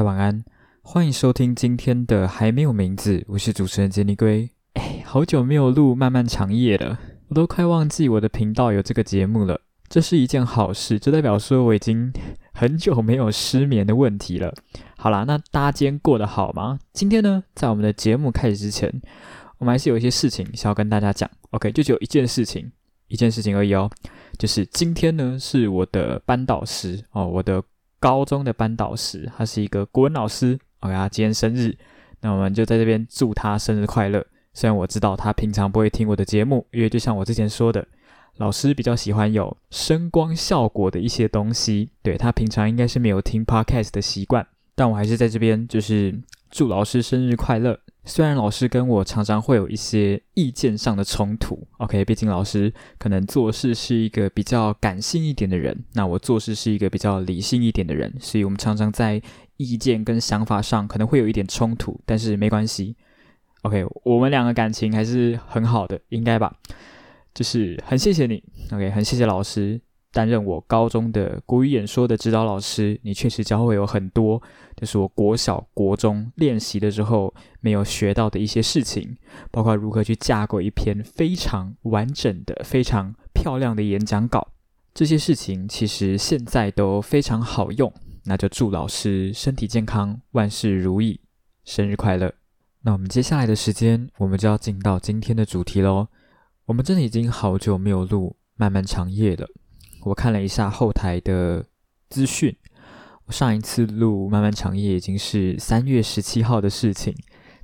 家晚安，欢迎收听今天的还没有名字，我是主持人杰尼龟。哎，好久没有录漫漫长夜了，我都快忘记我的频道有这个节目了。这是一件好事，这代表说我已经很久没有失眠的问题了。好啦，那大家今天过得好吗？今天呢，在我们的节目开始之前，我们还是有一些事情想要跟大家讲。OK，就只有一件事情，一件事情而已哦，就是今天呢是我的班导师哦，我的。高中的班导师，他是一个国文老师。OK，他今天生日，那我们就在这边祝他生日快乐。虽然我知道他平常不会听我的节目，因为就像我之前说的，老师比较喜欢有声光效果的一些东西。对他平常应该是没有听 Podcast 的习惯，但我还是在这边就是祝老师生日快乐。虽然老师跟我常常会有一些意见上的冲突，OK，毕竟老师可能做事是一个比较感性一点的人，那我做事是一个比较理性一点的人，所以我们常常在意见跟想法上可能会有一点冲突，但是没关系，OK，我们两个感情还是很好的，应该吧？就是很谢谢你，OK，很谢谢老师。担任我高中的国语演说的指导老师，你确实教会有很多，就是我国小、国中练习的时候没有学到的一些事情，包括如何去架构一篇非常完整的、非常漂亮的演讲稿。这些事情其实现在都非常好用。那就祝老师身体健康，万事如意，生日快乐！那我们接下来的时间，我们就要进到今天的主题喽。我们真的已经好久没有录漫漫长夜了。我看了一下后台的资讯，上一次录《漫漫长夜》已经是三月十七号的事情，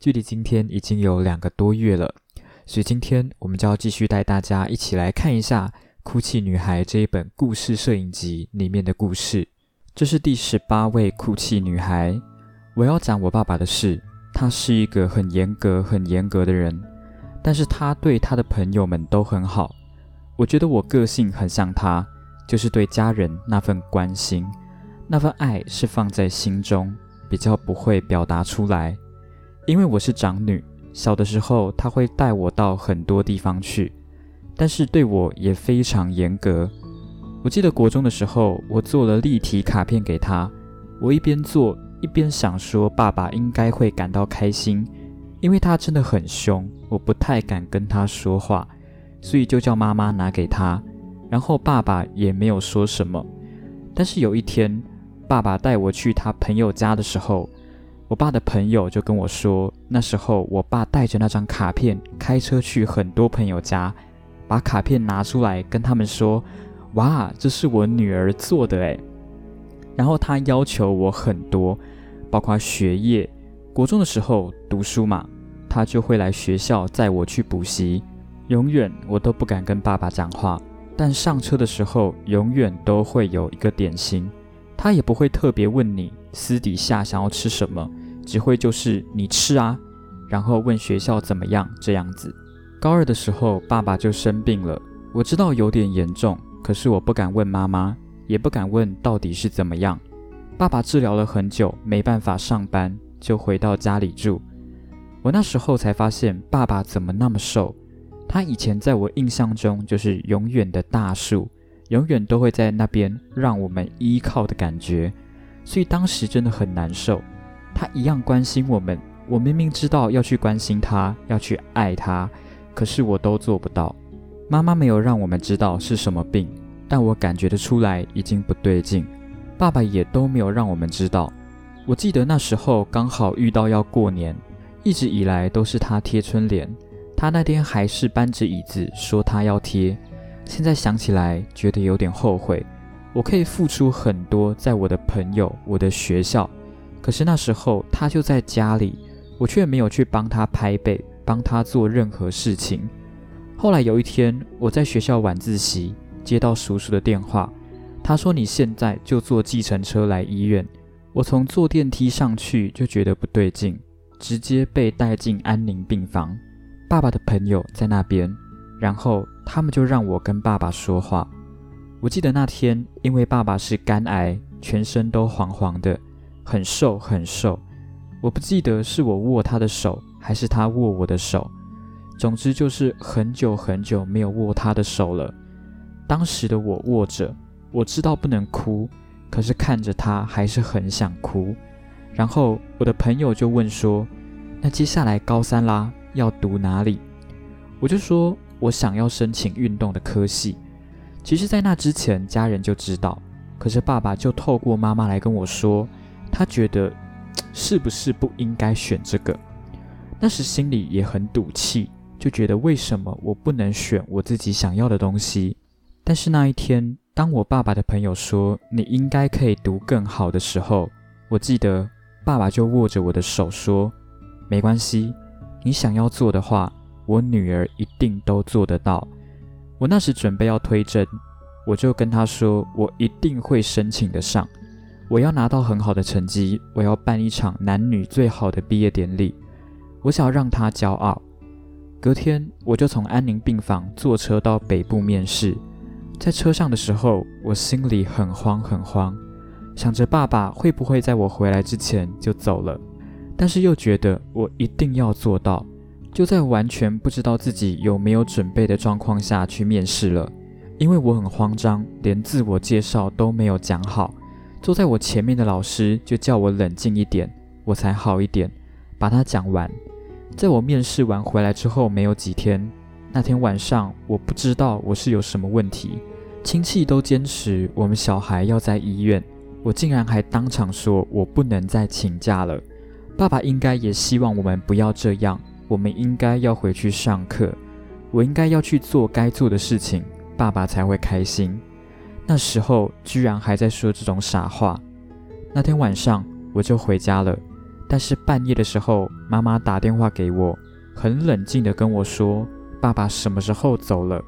距离今天已经有两个多月了。所以今天我们就要继续带大家一起来看一下《哭泣女孩》这一本故事摄影集里面的故事。这是第十八位哭泣女孩。我要讲我爸爸的事。他是一个很严格、很严格的人，但是他对他的朋友们都很好。我觉得我个性很像他。就是对家人那份关心，那份爱是放在心中，比较不会表达出来。因为我是长女，小的时候他会带我到很多地方去，但是对我也非常严格。我记得国中的时候，我做了立体卡片给他，我一边做一边想说，爸爸应该会感到开心，因为他真的很凶，我不太敢跟他说话，所以就叫妈妈拿给他。然后爸爸也没有说什么，但是有一天，爸爸带我去他朋友家的时候，我爸的朋友就跟我说，那时候我爸带着那张卡片开车去很多朋友家，把卡片拿出来跟他们说：“哇，这是我女儿做的诶。”然后他要求我很多，包括学业，国中的时候读书嘛，他就会来学校载我去补习，永远我都不敢跟爸爸讲话。但上车的时候，永远都会有一个点心，他也不会特别问你私底下想要吃什么，只会就是你吃啊，然后问学校怎么样这样子。高二的时候，爸爸就生病了，我知道有点严重，可是我不敢问妈妈，也不敢问到底是怎么样。爸爸治疗了很久，没办法上班，就回到家里住。我那时候才发现，爸爸怎么那么瘦。他以前在我印象中就是永远的大树，永远都会在那边让我们依靠的感觉，所以当时真的很难受。他一样关心我们，我明明知道要去关心他，要去爱他，可是我都做不到。妈妈没有让我们知道是什么病，但我感觉得出来已经不对劲。爸爸也都没有让我们知道。我记得那时候刚好遇到要过年，一直以来都是他贴春联。他那天还是搬着椅子说他要贴，现在想起来觉得有点后悔。我可以付出很多在我的朋友、我的学校，可是那时候他就在家里，我却没有去帮他拍背，帮他做任何事情。后来有一天我在学校晚自习，接到叔叔的电话，他说你现在就坐计程车来医院。我从坐电梯上去就觉得不对劲，直接被带进安宁病房。爸爸的朋友在那边，然后他们就让我跟爸爸说话。我记得那天，因为爸爸是肝癌，全身都黄黄的，很瘦很瘦。我不记得是我握他的手，还是他握我的手。总之就是很久很久没有握他的手了。当时的我握着，我知道不能哭，可是看着他还是很想哭。然后我的朋友就问说：“那接下来高三啦，要读哪里？”我就说：“我想要申请运动的科系。”其实，在那之前，家人就知道。可是爸爸就透过妈妈来跟我说，他觉得是不是不应该选这个？那时心里也很赌气，就觉得为什么我不能选我自己想要的东西？但是那一天，当我爸爸的朋友说你应该可以读更好的时候，我记得爸爸就握着我的手说：“没关系，你想要做的话，我女儿一定都做得到。”我那时准备要推甄。我就跟她说，我一定会申请得上，我要拿到很好的成绩，我要办一场男女最好的毕业典礼，我想要让她骄傲。隔天，我就从安宁病房坐车到北部面试，在车上的时候，我心里很慌很慌，想着爸爸会不会在我回来之前就走了，但是又觉得我一定要做到，就在完全不知道自己有没有准备的状况下去面试了。因为我很慌张，连自我介绍都没有讲好，坐在我前面的老师就叫我冷静一点，我才好一点，把它讲完。在我面试完回来之后没有几天，那天晚上我不知道我是有什么问题，亲戚都坚持我们小孩要在医院，我竟然还当场说我不能再请假了。爸爸应该也希望我们不要这样，我们应该要回去上课，我应该要去做该做的事情。爸爸才会开心。那时候居然还在说这种傻话。那天晚上我就回家了，但是半夜的时候，妈妈打电话给我，很冷静地跟我说：“爸爸什么时候走了？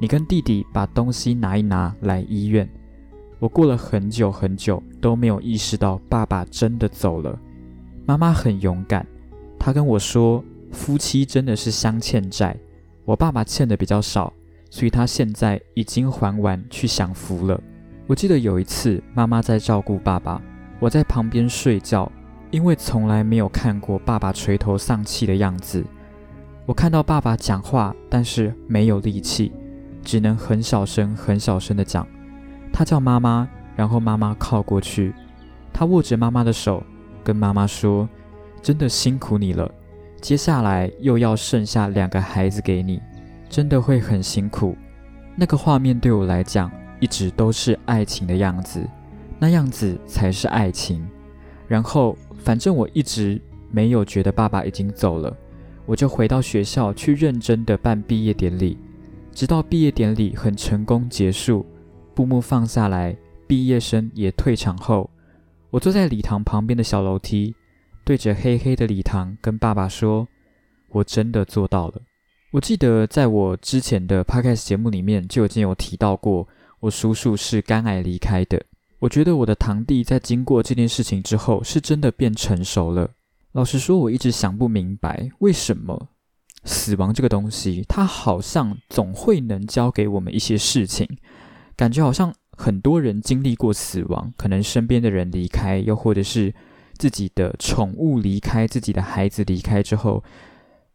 你跟弟弟把东西拿一拿来医院。”我过了很久很久都没有意识到爸爸真的走了。妈妈很勇敢，她跟我说：“夫妻真的是相欠债，我爸爸欠的比较少。”所以他现在已经还完，去享福了。我记得有一次，妈妈在照顾爸爸，我在旁边睡觉，因为从来没有看过爸爸垂头丧气的样子。我看到爸爸讲话，但是没有力气，只能很小声、很小声的讲。他叫妈妈，然后妈妈靠过去，他握着妈妈的手，跟妈妈说：“真的辛苦你了，接下来又要剩下两个孩子给你。”真的会很辛苦，那个画面对我来讲一直都是爱情的样子，那样子才是爱情。然后，反正我一直没有觉得爸爸已经走了，我就回到学校去认真的办毕业典礼。直到毕业典礼很成功结束，布幕放下来，毕业生也退场后，我坐在礼堂旁边的小楼梯，对着黑黑的礼堂跟爸爸说：“我真的做到了。”我记得在我之前的 podcast 节目里面就已经有提到过，我叔叔是肝癌离开的。我觉得我的堂弟在经过这件事情之后，是真的变成熟了。老实说，我一直想不明白，为什么死亡这个东西，它好像总会能教给我们一些事情，感觉好像很多人经历过死亡，可能身边的人离开，又或者是自己的宠物离开，自己的孩子离开之后。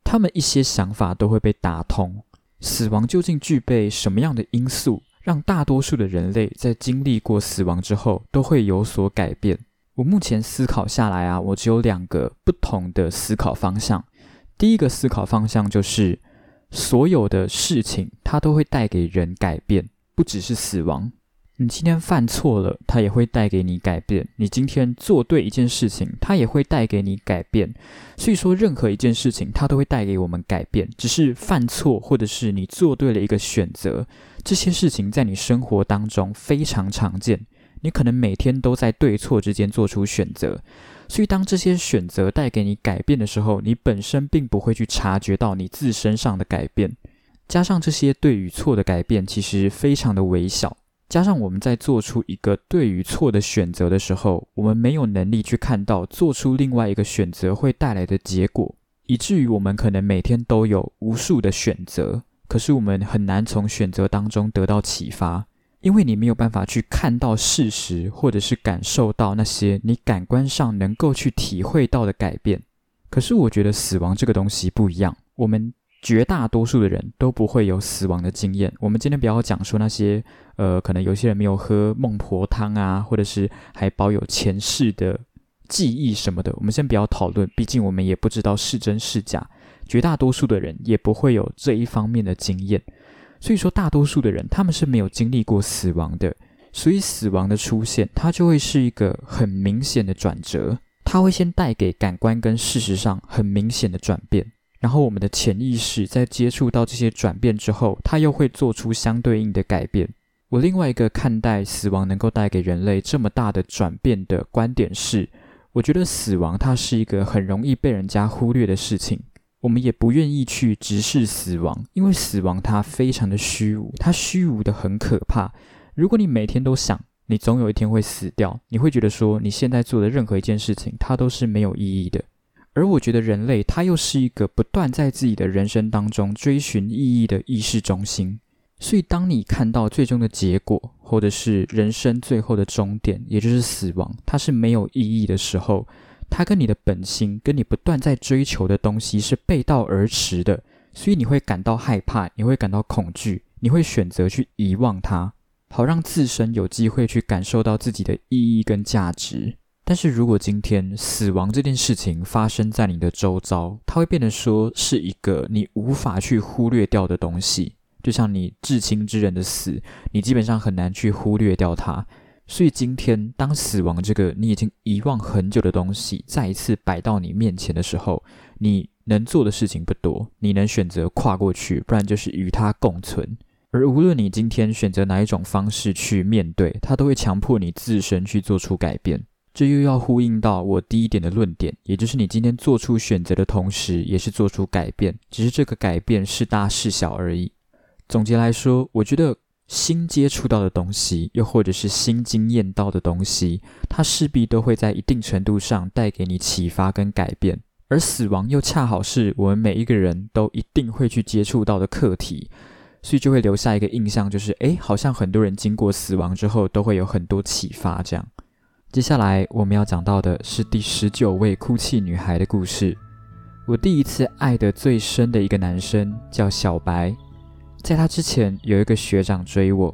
他们一些想法都会被打通。死亡究竟具备什么样的因素，让大多数的人类在经历过死亡之后都会有所改变？我目前思考下来啊，我只有两个不同的思考方向。第一个思考方向就是，所有的事情它都会带给人改变，不只是死亡。你今天犯错了，它也会带给你改变；你今天做对一件事情，它也会带给你改变。所以说，任何一件事情，它都会带给我们改变。只是犯错，或者是你做对了一个选择，这些事情在你生活当中非常常见。你可能每天都在对错之间做出选择。所以，当这些选择带给你改变的时候，你本身并不会去察觉到你自身上的改变。加上这些对与错的改变，其实非常的微小。加上我们在做出一个对与错的选择的时候，我们没有能力去看到做出另外一个选择会带来的结果，以至于我们可能每天都有无数的选择，可是我们很难从选择当中得到启发，因为你没有办法去看到事实，或者是感受到那些你感官上能够去体会到的改变。可是我觉得死亡这个东西不一样，我们。绝大多数的人都不会有死亡的经验。我们今天不要讲说那些，呃，可能有些人没有喝孟婆汤啊，或者是还保有前世的记忆什么的，我们先不要讨论，毕竟我们也不知道是真是假。绝大多数的人也不会有这一方面的经验，所以说大多数的人他们是没有经历过死亡的，所以死亡的出现，它就会是一个很明显的转折，它会先带给感官跟事实上很明显的转变。然后我们的潜意识在接触到这些转变之后，它又会做出相对应的改变。我另外一个看待死亡能够带给人类这么大的转变的观点是，我觉得死亡它是一个很容易被人家忽略的事情。我们也不愿意去直视死亡，因为死亡它非常的虚无，它虚无的很可怕。如果你每天都想你总有一天会死掉，你会觉得说你现在做的任何一件事情，它都是没有意义的。而我觉得人类他又是一个不断在自己的人生当中追寻意义的意识中心，所以当你看到最终的结果，或者是人生最后的终点，也就是死亡，它是没有意义的时候，它跟你的本心，跟你不断在追求的东西是背道而驰的，所以你会感到害怕，你会感到恐惧，你会选择去遗忘它，好让自身有机会去感受到自己的意义跟价值。但是如果今天死亡这件事情发生在你的周遭，它会变得说是一个你无法去忽略掉的东西，就像你至亲之人的死，你基本上很难去忽略掉它。所以今天当死亡这个你已经遗忘很久的东西再一次摆到你面前的时候，你能做的事情不多，你能选择跨过去，不然就是与它共存。而无论你今天选择哪一种方式去面对，它都会强迫你自身去做出改变。这又要呼应到我第一点的论点，也就是你今天做出选择的同时，也是做出改变，只是这个改变是大是小而已。总结来说，我觉得新接触到的东西，又或者是新经验到的东西，它势必都会在一定程度上带给你启发跟改变。而死亡又恰好是我们每一个人都一定会去接触到的课题，所以就会留下一个印象，就是诶，好像很多人经过死亡之后，都会有很多启发这样。接下来我们要讲到的是第十九位哭泣女孩的故事。我第一次爱得最深的一个男生叫小白，在他之前有一个学长追我，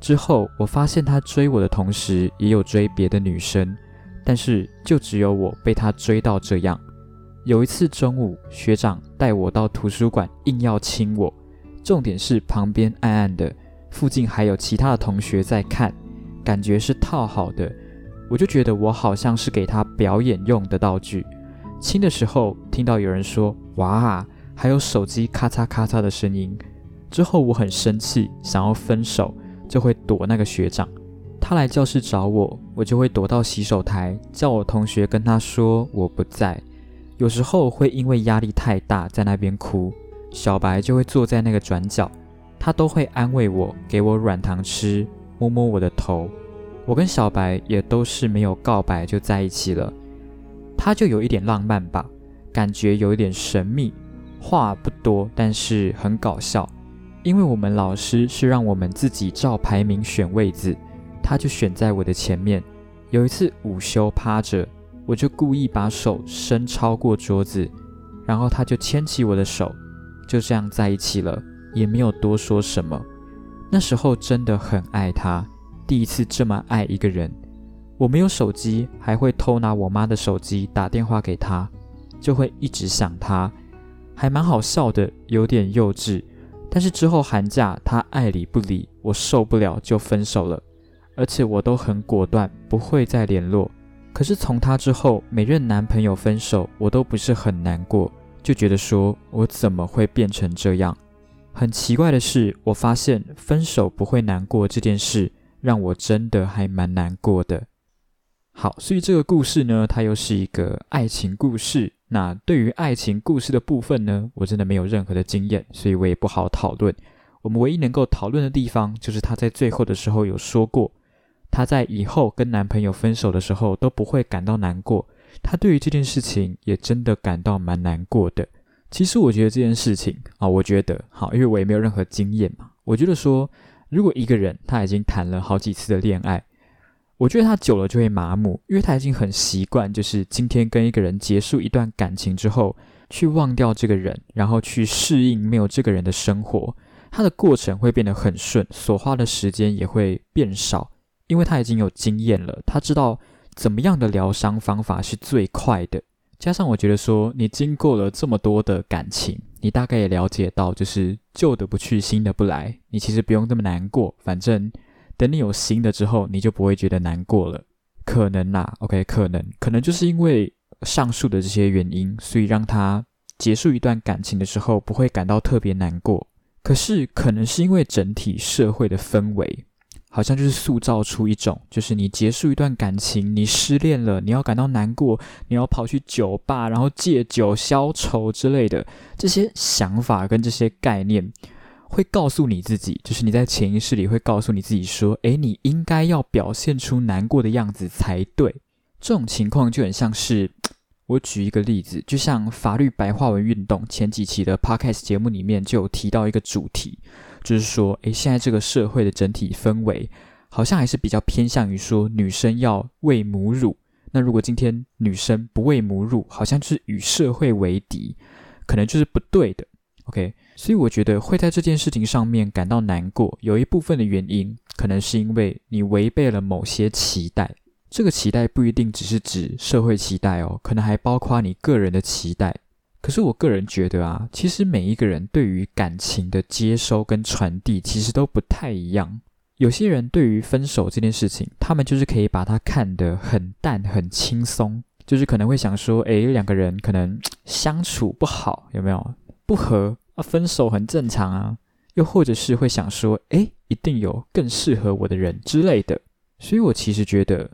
之后我发现他追我的同时也有追别的女生，但是就只有我被他追到这样。有一次中午，学长带我到图书馆，硬要亲我，重点是旁边暗暗的，附近还有其他的同学在看，感觉是套好的。我就觉得我好像是给他表演用的道具。亲的时候听到有人说“哇”，还有手机咔嚓咔嚓的声音。之后我很生气，想要分手，就会躲那个学长。他来教室找我，我就会躲到洗手台，叫我同学跟他说我不在。有时候会因为压力太大在那边哭，小白就会坐在那个转角，他都会安慰我，给我软糖吃，摸摸我的头。我跟小白也都是没有告白就在一起了，他就有一点浪漫吧，感觉有一点神秘，话不多，但是很搞笑。因为我们老师是让我们自己照排名选位子，他就选在我的前面。有一次午休趴着，我就故意把手伸超过桌子，然后他就牵起我的手，就这样在一起了，也没有多说什么。那时候真的很爱他。第一次这么爱一个人，我没有手机，还会偷拿我妈的手机打电话给他，就会一直想他，还蛮好笑的，有点幼稚。但是之后寒假他爱理不理，我受不了就分手了，而且我都很果断，不会再联络。可是从他之后每任男朋友分手，我都不是很难过，就觉得说我怎么会变成这样？很奇怪的是，我发现分手不会难过这件事。让我真的还蛮难过的。好，所以这个故事呢，它又是一个爱情故事。那对于爱情故事的部分呢，我真的没有任何的经验，所以我也不好讨论。我们唯一能够讨论的地方，就是她在最后的时候有说过，她在以后跟男朋友分手的时候都不会感到难过。她对于这件事情也真的感到蛮难过的。其实我觉得这件事情啊，我觉得好，因为我也没有任何经验嘛，我觉得说。如果一个人他已经谈了好几次的恋爱，我觉得他久了就会麻木，因为他已经很习惯，就是今天跟一个人结束一段感情之后，去忘掉这个人，然后去适应没有这个人的生活，他的过程会变得很顺，所花的时间也会变少，因为他已经有经验了，他知道怎么样的疗伤方法是最快的？加上我觉得说，你经过了这么多的感情，你大概也了解到，就是旧的不去，新的不来。你其实不用这么难过，反正等你有新的之后，你就不会觉得难过了。可能啦，OK，可能，可能就是因为上述的这些原因，所以让他结束一段感情的时候不会感到特别难过。可是，可能是因为整体社会的氛围。好像就是塑造出一种，就是你结束一段感情，你失恋了，你要感到难过，你要跑去酒吧，然后借酒消愁之类的这些想法跟这些概念，会告诉你自己，就是你在潜意识里会告诉你自己说，诶，你应该要表现出难过的样子才对。这种情况就很像是，我举一个例子，就像法律白话文运动前几期的 podcast 节目里面就有提到一个主题。就是说，诶，现在这个社会的整体氛围，好像还是比较偏向于说女生要喂母乳。那如果今天女生不喂母乳，好像是与社会为敌，可能就是不对的。OK，所以我觉得会在这件事情上面感到难过，有一部分的原因，可能是因为你违背了某些期待。这个期待不一定只是指社会期待哦，可能还包括你个人的期待。可是我个人觉得啊，其实每一个人对于感情的接收跟传递其实都不太一样。有些人对于分手这件事情，他们就是可以把它看得很淡、很轻松，就是可能会想说，诶，两个人可能相处不好，有没有不和啊？分手很正常啊。又或者是会想说，诶，一定有更适合我的人之类的。所以我其实觉得。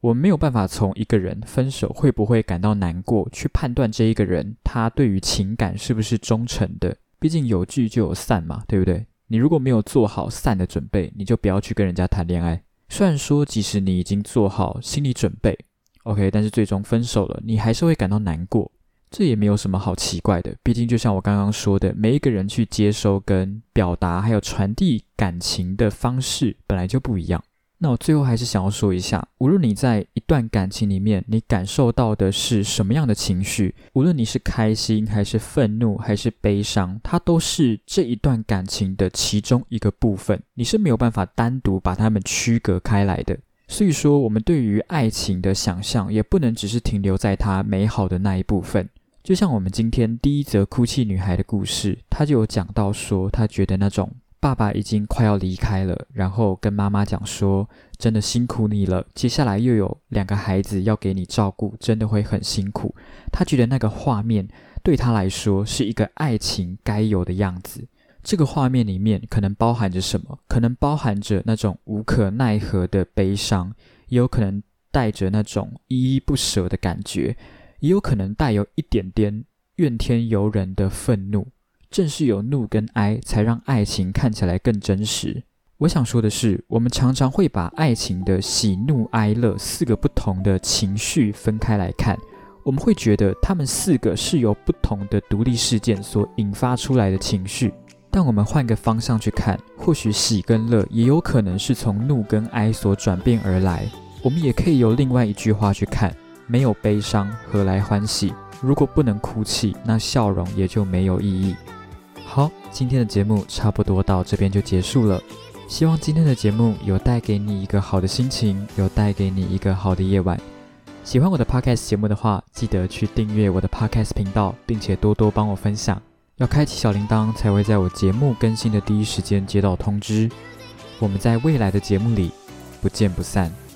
我没有办法从一个人分手会不会感到难过去判断这一个人他对于情感是不是忠诚的。毕竟有聚就有散嘛，对不对？你如果没有做好散的准备，你就不要去跟人家谈恋爱。虽然说，即使你已经做好心理准备，OK，但是最终分手了，你还是会感到难过。这也没有什么好奇怪的。毕竟就像我刚刚说的，每一个人去接收跟表达还有传递感情的方式本来就不一样。那我最后还是想要说一下，无论你在一段感情里面，你感受到的是什么样的情绪，无论你是开心还是愤怒还是悲伤，它都是这一段感情的其中一个部分，你是没有办法单独把它们区隔开来的。所以说，我们对于爱情的想象也不能只是停留在它美好的那一部分。就像我们今天第一则哭泣女孩的故事，她就有讲到说，她觉得那种。爸爸已经快要离开了，然后跟妈妈讲说：“真的辛苦你了，接下来又有两个孩子要给你照顾，真的会很辛苦。”他觉得那个画面对他来说是一个爱情该有的样子。这个画面里面可能包含着什么？可能包含着那种无可奈何的悲伤，也有可能带着那种依依不舍的感觉，也有可能带有一点点怨天尤人的愤怒。正是有怒跟哀，才让爱情看起来更真实。我想说的是，我们常常会把爱情的喜怒哀乐四个不同的情绪分开来看，我们会觉得他们四个是由不同的独立事件所引发出来的情绪。但我们换个方向去看，或许喜跟乐也有可能是从怒跟哀所转变而来。我们也可以由另外一句话去看：没有悲伤，何来欢喜？如果不能哭泣，那笑容也就没有意义。今天的节目差不多到这边就结束了。希望今天的节目有带给你一个好的心情，有带给你一个好的夜晚。喜欢我的 podcast 节目的话，记得去订阅我的 podcast 频道，并且多多帮我分享。要开启小铃铛，才会在我节目更新的第一时间接到通知。我们在未来的节目里不见不散。